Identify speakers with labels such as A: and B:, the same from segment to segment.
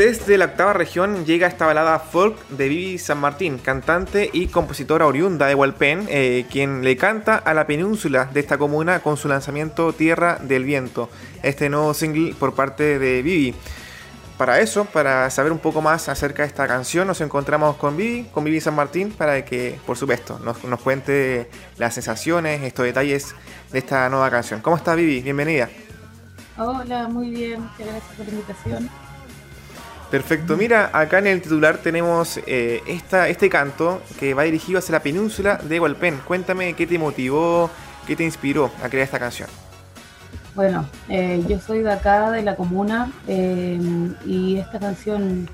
A: Desde la octava región llega esta balada folk de Vivi San Martín, cantante y compositora oriunda de Hualpén, eh, quien le canta a la península de esta comuna con su lanzamiento Tierra del Viento, este nuevo single por parte de Vivi. Para eso, para saber un poco más acerca de esta canción, nos encontramos con Vivi, con Vivi San Martín, para que, por supuesto, nos, nos cuente las sensaciones, estos detalles de esta nueva canción. ¿Cómo está Vivi? Bienvenida.
B: Hola, muy bien, gracias por la invitación.
A: Perfecto, mira, acá en el titular tenemos eh, este canto que va dirigido hacia la península de Hualpén. Cuéntame qué te motivó, qué te inspiró a crear esta canción.
B: Bueno, eh, yo soy de acá, de la comuna, eh, y esta canción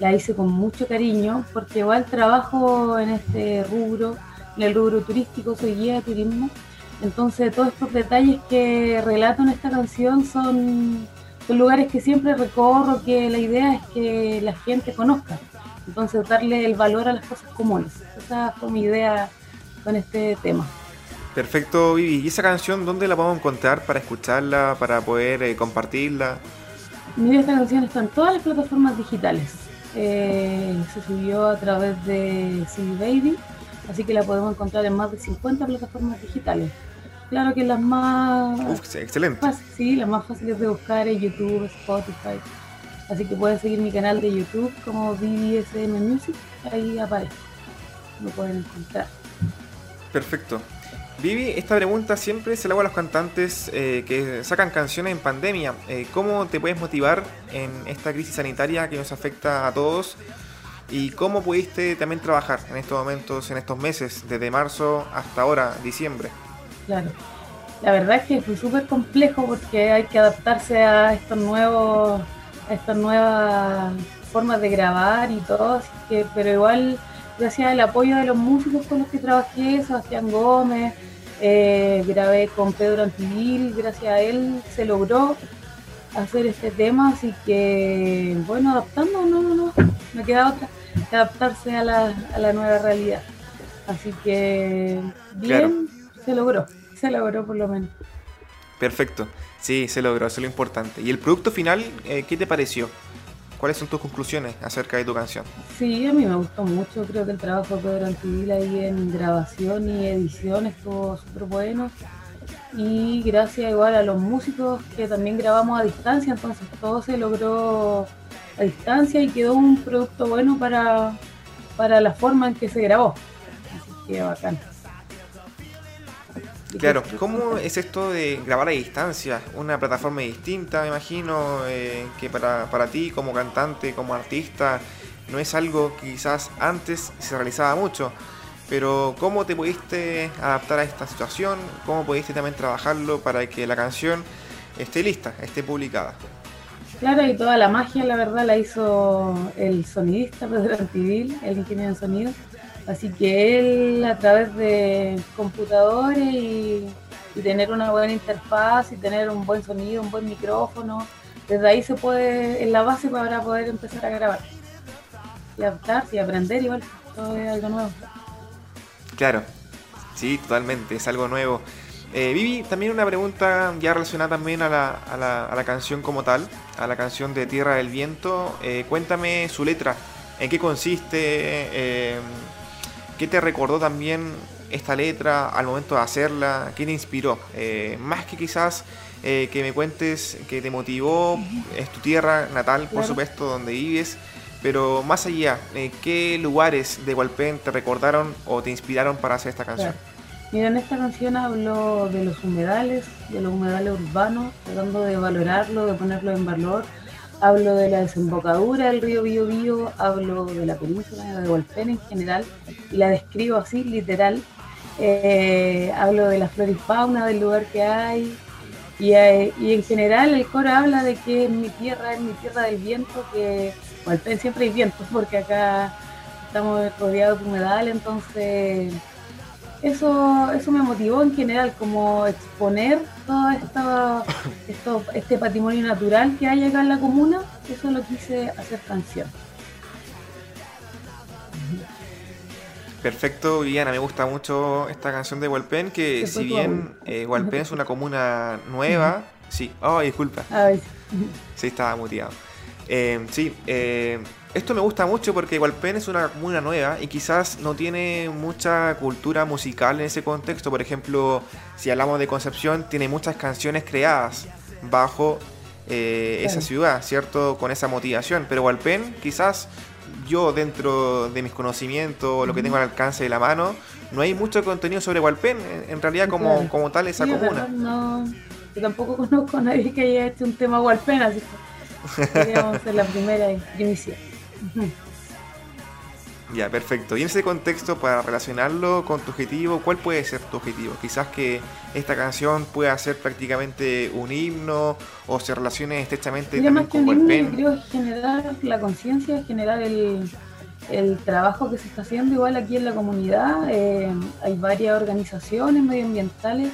B: la hice con mucho cariño porque igual trabajo en este rubro, en el rubro turístico, soy guía de turismo. Entonces todos estos detalles que relato en esta canción son son lugares que siempre recorro, que la idea es que la gente conozca. Entonces, darle el valor a las cosas comunes. Esa fue mi idea con este tema.
A: Perfecto, Vivi. ¿Y esa canción dónde la podemos encontrar para escucharla, para poder eh, compartirla?
B: Mira, esta canción está en todas las plataformas digitales. Eh, se subió a través de CD Baby, así que la podemos encontrar en más de 50 plataformas digitales. Claro que las más.
A: Uf, excelente.
B: sí, las más fáciles de buscar es YouTube, Spotify. Así que pueden seguir mi canal de YouTube como BDSM Music. Ahí aparece. Lo pueden encontrar.
A: Perfecto. Vivi, esta pregunta siempre se la hago a los cantantes eh, que sacan canciones en pandemia. Eh, ¿Cómo te puedes motivar en esta crisis sanitaria que nos afecta a todos? ¿Y cómo pudiste también trabajar en estos momentos, en estos meses, desde marzo hasta ahora, diciembre?
B: Claro. La verdad es que fue súper complejo porque hay que adaptarse a estos nuevos, a estas nuevas formas de grabar y todo, así que, pero igual gracias al apoyo de los músicos con los que trabajé, Sebastián Gómez, eh, grabé con Pedro Antivil, gracias a él se logró hacer este tema, así que bueno, adaptando, no, no, no, me queda otra, que adaptarse a la, a la nueva realidad. Así que bien, se logró se logró por lo menos.
A: Perfecto, sí, se logró, eso es lo importante. ¿Y el producto final, eh, qué te pareció? ¿Cuáles son tus conclusiones acerca de tu canción?
B: Sí, a mí me gustó mucho, creo que el trabajo de Pedro Antivil ahí en grabación y edición estuvo súper bueno. Y gracias igual a los músicos que también grabamos a distancia, entonces todo se logró a distancia y quedó un producto bueno para, para la forma en que se grabó. Así que bacán.
A: Claro, ¿cómo es esto de grabar a distancia? Una plataforma distinta, me imagino, eh, que para, para ti como cantante, como artista, no es algo que quizás antes se realizaba mucho. Pero ¿cómo te pudiste adaptar a esta situación? ¿Cómo pudiste también trabajarlo para que la canción esté lista, esté publicada?
B: Claro, y toda la magia, la verdad, la hizo el sonidista Pedro Antivil, el ingeniero de sonido. Así que él a través de computadores y, tener una buena interfaz y tener un buen sonido, un buen micrófono, desde ahí se puede, en la base para poder empezar a grabar y adaptarse y aprender igual, todo es algo nuevo.
A: Claro, sí, totalmente, es algo nuevo. Eh, Vivi, también una pregunta ya relacionada también a la, a, la, a la, canción como tal, a la canción de Tierra del Viento. Eh, cuéntame su letra, en qué consiste, eh, ¿Qué te recordó también esta letra al momento de hacerla? ¿Qué te inspiró? Eh, más que quizás eh, que me cuentes que te motivó, es tu tierra natal, por supuesto, donde vives, pero más allá, eh, ¿qué lugares de Hualpén te recordaron o te inspiraron para hacer esta canción?
B: Mira, en esta canción hablo de los humedales, de los humedales urbanos, tratando de valorarlo, de ponerlo en valor, hablo de la desembocadura del río Biobío, hablo de la península de Hualpén en general y la describo así, literal. Eh, hablo de la flora y fauna del lugar que hay y, eh, y, en general el coro habla de que es mi tierra, es mi tierra del viento, que Hualpén siempre hay viento porque acá estamos rodeados de humedal, entonces eso, eso me motivó en general, como exponer todo esto, este patrimonio natural que hay acá en la comuna, eso lo quise hacer canción.
A: Perfecto, Viviana, me gusta mucho esta canción de Hualpén, que si bien eh, Hualpén es una comuna nueva, sí, oh, disculpa. Sí, estaba muteado. Eh, sí, eh, esto me gusta mucho porque Hualpén es una comuna nueva y quizás no tiene mucha cultura musical en ese contexto. Por ejemplo, si hablamos de Concepción, tiene muchas canciones creadas bajo eh, esa ciudad, ¿cierto? Con esa motivación. Pero Hualpén, quizás yo dentro de mis conocimientos, lo que tengo al alcance de la mano, no hay mucho contenido sobre Hualpén, en, realidad como, como tal esa comuna.
B: no, yo tampoco conozco a nadie que haya hecho un tema Hualpén, así que queríamos la primera primicia.
A: Ya, perfecto. Y en ese contexto, para relacionarlo con tu objetivo, ¿cuál puede ser tu objetivo? Quizás que esta canción pueda ser prácticamente un himno o se relacione estrechamente
B: también con un himno, creo generar la conciencia, generar el, el, trabajo que se está haciendo igual aquí en la comunidad. Eh, hay varias organizaciones medioambientales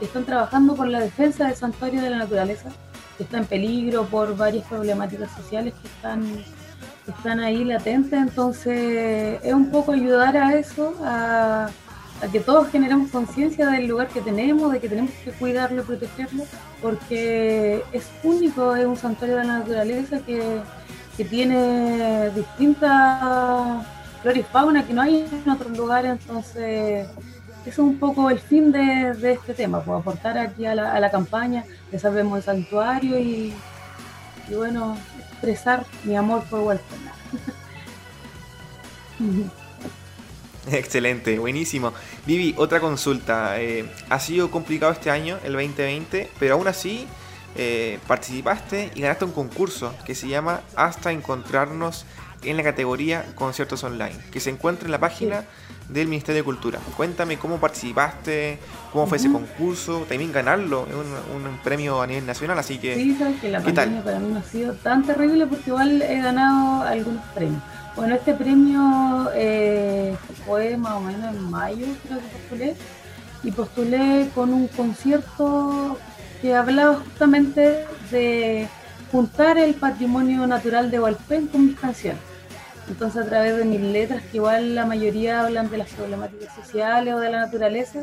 B: que están trabajando por la defensa del santuario de la naturaleza, que está en peligro por varias problemáticas sociales que están están ahí latentes, entonces es un poco ayudar a eso, a, que todos generemos conciencia del lugar que tenemos, de que tenemos que cuidarlo y protegerlo, porque es único, es un santuario de la naturaleza que, tiene distintas flora y fauna que no hay en otros lugares, entonces eso es un poco el fin de, este tema, pues aportar aquí a la, campaña, que sabemos el santuario y, y bueno, expresar mi amor por Walter.
A: Excelente, buenísimo. Vivi, otra consulta. Eh, ha sido complicado este año, el 2020, pero aún así eh, participaste y ganaste un concurso que se llama Hasta Encontrarnos en la categoría Conciertos Online, que se encuentra en la página del Ministerio de Cultura. Cuéntame cómo participaste, cómo fue ese concurso, también ganarlo, es un, premio a nivel nacional, así que...
B: Sí, sabes que la pandemia para mí no ha sido tan terrible porque igual he ganado algunos premios. Bueno, este premio eh, fue más o menos en mayo, creo que postulé, y postulé con un concierto que hablaba justamente de juntar el patrimonio natural de Hualpén con mis canciones. Entonces a través de mis letras, que igual la mayoría hablan de las problemáticas sociales o de la naturaleza,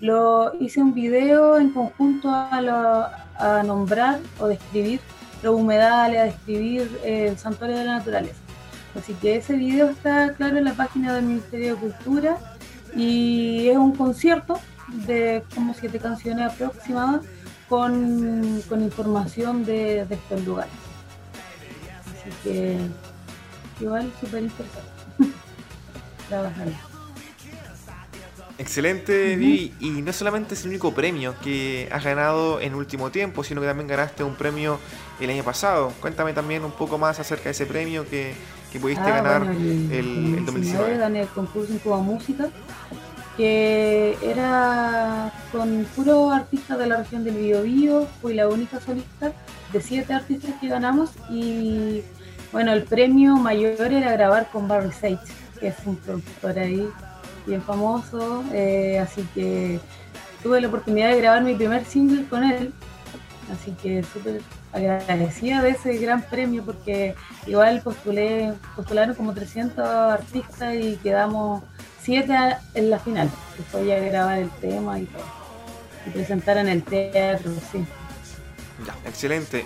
B: lo hice un video en conjunto a, nombrar o describir los humedales, a describir el santuario de la naturaleza. Así que ese video está claro en la página del Ministerio de Cultura y es un concierto de como siete canciones aproximadas con, información de, de estos lugares. Así que igual súper interesante trabajar.
A: Excelente, y no solamente es el único premio que has ganado en último tiempo, sino que también ganaste un premio el año pasado. Cuéntame también un poco más acerca de ese premio que, pudiste ah, ganar el, el, 2019.
B: Gané el concurso en Cuba Música, que era con puro artistas de la región del Biobío. Fui la única solista de siete artistas que ganamos y bueno, el premio mayor era grabar con Barry Sage, que es un productor ahí bien famoso, eh, así que tuve la oportunidad de grabar mi primer single con él, así que súper agradecida de ese gran premio porque igual postulé, postularon como 300 artistas y quedamos 7 en la final, fue ya grabar el tema y todo, y presentar en el teatro, sí.
A: Ya, excelente.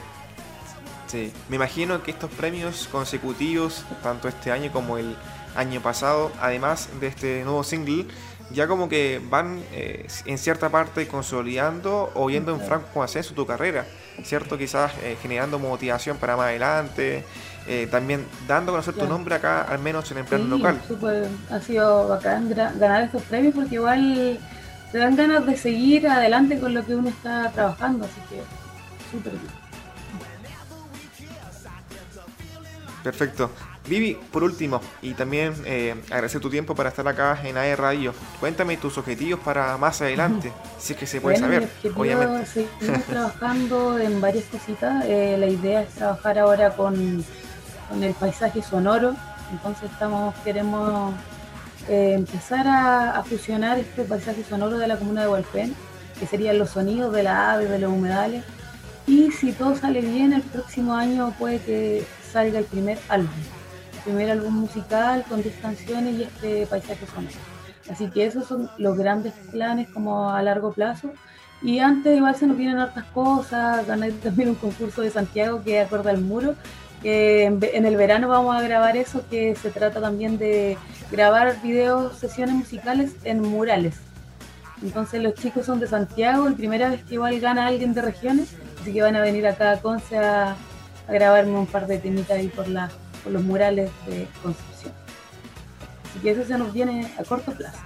A: Sí, me imagino que estos premios consecutivos, tanto este año como el año pasado, además de este nuevo single, ya como que van eh, en cierta parte consolidando o yendo en franco ascenso tu carrera, ¿cierto? Quizás eh, generando motivación para más adelante, eh, también dando a conocer tu nombre acá, al menos en el plano local.
B: ha sido bacán ganar estos premios porque igual te dan ganas de seguir adelante con lo que uno está trabajando, así que súper bien.
A: Perfecto. Vivi, por último, y también eh, agradecer tu tiempo para estar acá en AE Radio. Cuéntame tus objetivos para más adelante, si es que se puede saber, obviamente.
B: Seguimos trabajando en varias cositas. Eh, la idea es trabajar ahora con, el paisaje sonoro. Entonces estamos queremos eh, empezar a, fusionar este paisaje sonoro de la comuna de Hualpén, que serían los sonidos de la ave, de los humedales. Y si todo sale bien, el próximo año puede que salga el primer álbum, el primer álbum musical con 10 canciones y este paisaje sonoro. Así que esos son los grandes planes como a largo plazo. Y antes igual se nos vienen hartas cosas, gané también un concurso de Santiago que acorda al muro, que en, el verano vamos a grabar eso, que se trata también de grabar videos, sesiones musicales en murales. Entonces los chicos son de Santiago y primera vez que igual gana alguien de regiones, así que van a venir acá a Conce a, grabarme un par de temitas ahí por, la, por los murales de Concepción. Así que eso se nos viene a corto plazo.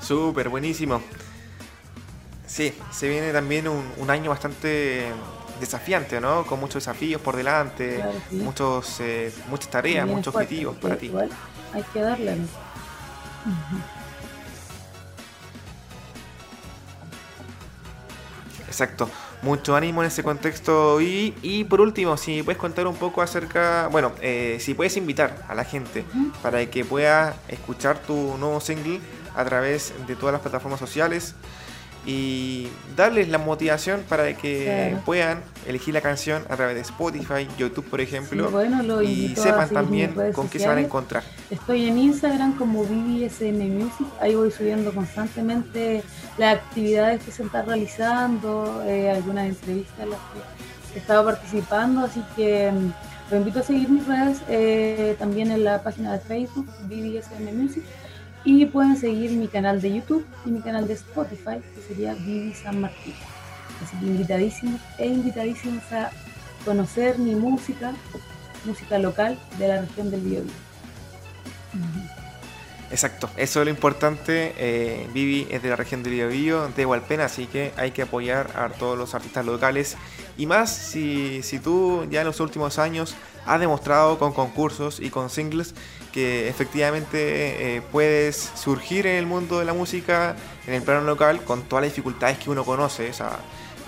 A: Súper, buenísimo. Sí, se viene también un, año bastante desafiante, ¿no? Con muchos desafíos por delante, muchos, eh, muchas tareas, muchos objetivos para ti.
B: hay que darle.
A: Exacto. Mucho ánimo en ese contexto. Y, y por último, si puedes contar un poco acerca, bueno, eh, si puedes invitar a la gente para que pueda escuchar tu nuevo single a través de todas las plataformas sociales, y darles la motivación para que puedan elegir la canción a través de Spotify, YouTube, por ejemplo, y sepan también con qué se van a encontrar.
B: Estoy en Instagram como VVSM Music, ahí voy subiendo constantemente las actividades que se están realizando, eh, algunas entrevistas en las que he estado participando, así que mm, los invito a seguir mis redes, eh, también en la página de Facebook, VVSM Music y pueden seguir mi canal de YouTube y mi canal de Spotify, que sería Vivi San Martín. Así que invitadísimos e invitadísimos a conocer mi música, música local de la región del Biobío.
A: Exacto, eso es lo importante. Eh, Vivi es de la región del Biobío, de Hualpena, así que hay que apoyar a todos los artistas locales. Y más si, si tú ya en los últimos años has demostrado con concursos y con singles que efectivamente eh, puedes surgir en el mundo de la música en el plano local con todas las dificultades que uno conoce.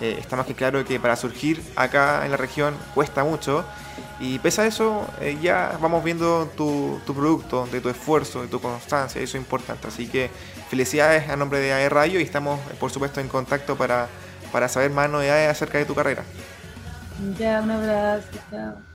A: Eh, está más que claro que para surgir acá en la región cuesta mucho. Y pese a eso, eh, ya vamos viendo tu, tu, producto, de tu esfuerzo, de tu constancia, eso es importante. Así que felicidades a nombre de AE Radio y estamos, por supuesto, en contacto para, para saber más novedades acerca de tu carrera.
B: Ya, un abrazo, chao.